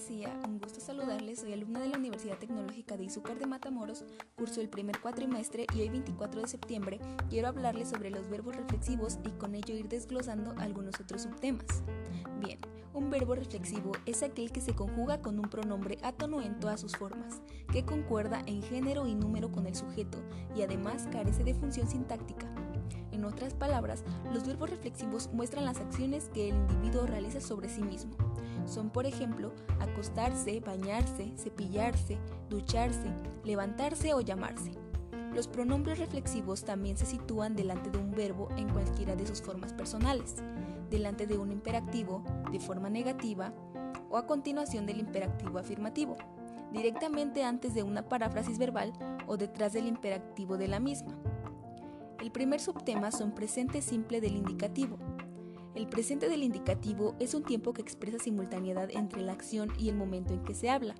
García, un gusto saludarles. Soy alumna de la Universidad Tecnológica de Izúcar de Matamoros, curso el primer cuatrimestre y hoy 24 de septiembre quiero hablarles sobre los verbos reflexivos y con ello ir desglosando algunos otros subtemas. Bien, un verbo reflexivo es aquel que se conjuga con un pronombre átono en todas sus formas, que concuerda en género y número con el sujeto y además carece de función sintáctica. En otras palabras, los verbos reflexivos muestran las acciones que el individuo realiza sobre sí mismo. Son, por ejemplo, acostarse, bañarse, cepillarse, ducharse, levantarse o llamarse. Los pronombres reflexivos también se sitúan delante de un verbo en cualquiera de sus formas personales, delante de un imperativo de forma negativa o a continuación del imperativo afirmativo, directamente antes de una paráfrasis verbal o detrás del imperativo de la misma. El primer subtema son presente simple del indicativo, el presente del indicativo es un tiempo que expresa simultaneidad entre la acción y el momento en que se habla.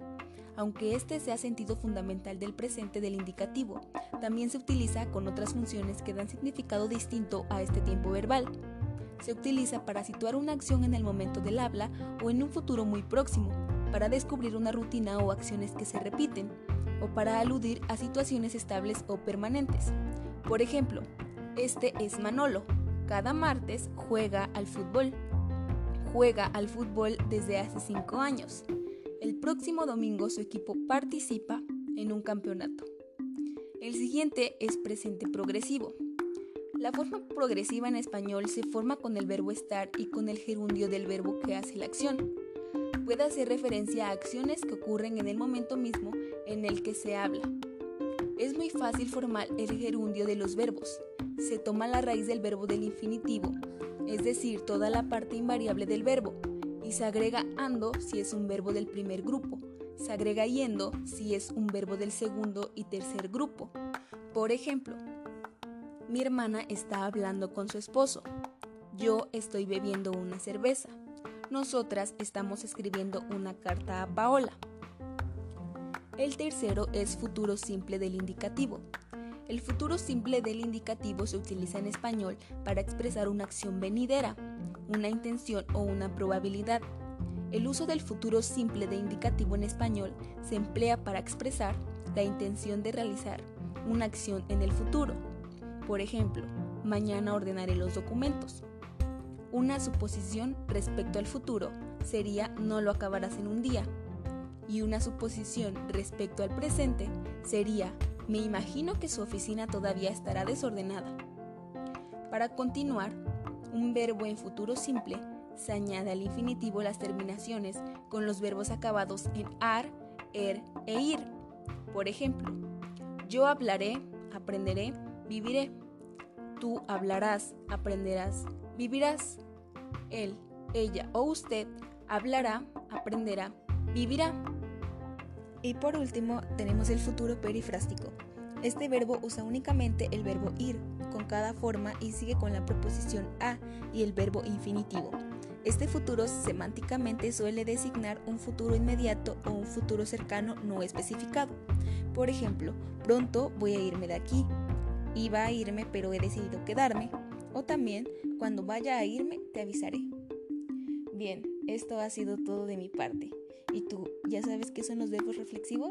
Aunque este sea sentido fundamental del presente del indicativo, también se utiliza con otras funciones que dan significado distinto a este tiempo verbal. Se utiliza para situar una acción en el momento del habla o en un futuro muy próximo, para descubrir una rutina o acciones que se repiten, o para aludir a situaciones estables o permanentes. Por ejemplo, este es Manolo, cada martes juega al fútbol. Juega al fútbol desde hace 5 años. El próximo domingo su equipo participa en un campeonato. El siguiente es presente progresivo. La forma progresiva en español se forma con el verbo estar y con el gerundio del verbo que hace la acción. Puede hacer referencia a acciones que ocurren en el momento mismo en el que se habla. Es muy fácil formar el gerundio de los verbos se toma la raíz del verbo del infinitivo, es decir, toda la parte invariable del verbo, y se agrega ando si es un verbo del primer grupo, se agrega yendo si es un verbo del segundo y tercer grupo. Por ejemplo, mi hermana está hablando con su esposo. Yo estoy bebiendo una cerveza. Nosotras estamos escribiendo una carta a Paola. El tercero es futuro simple del indicativo. El futuro simple del indicativo se utiliza en español para expresar una acción venidera, una intención o una probabilidad. El uso del futuro simple de indicativo en español se emplea para expresar la intención de realizar una acción en el futuro. Por ejemplo, mañana ordenaré los documentos. Una suposición respecto al futuro sería no lo acabarás en un día. Y una suposición respecto al presente sería me imagino que su oficina todavía estará desordenada. Para continuar, un verbo en futuro simple se añade al infinitivo las terminaciones con los verbos acabados en ar, er e ir. Por ejemplo, yo hablaré, aprenderé, viviré. Tú hablarás, aprenderás, vivirás. Él, ella o usted hablará, aprenderá, vivirá. Y por último, tenemos el futuro perifrástico. Este verbo usa únicamente el verbo ir con cada forma y sigue con la preposición a y el verbo infinitivo. Este futuro semánticamente suele designar un futuro inmediato o un futuro cercano no especificado. Por ejemplo, pronto voy a irme de aquí. Iba a irme pero he decidido quedarme. O también, cuando vaya a irme, te avisaré. Bien, esto ha sido todo de mi parte. ¿Y tú ya sabes qué son los verbos reflexivos?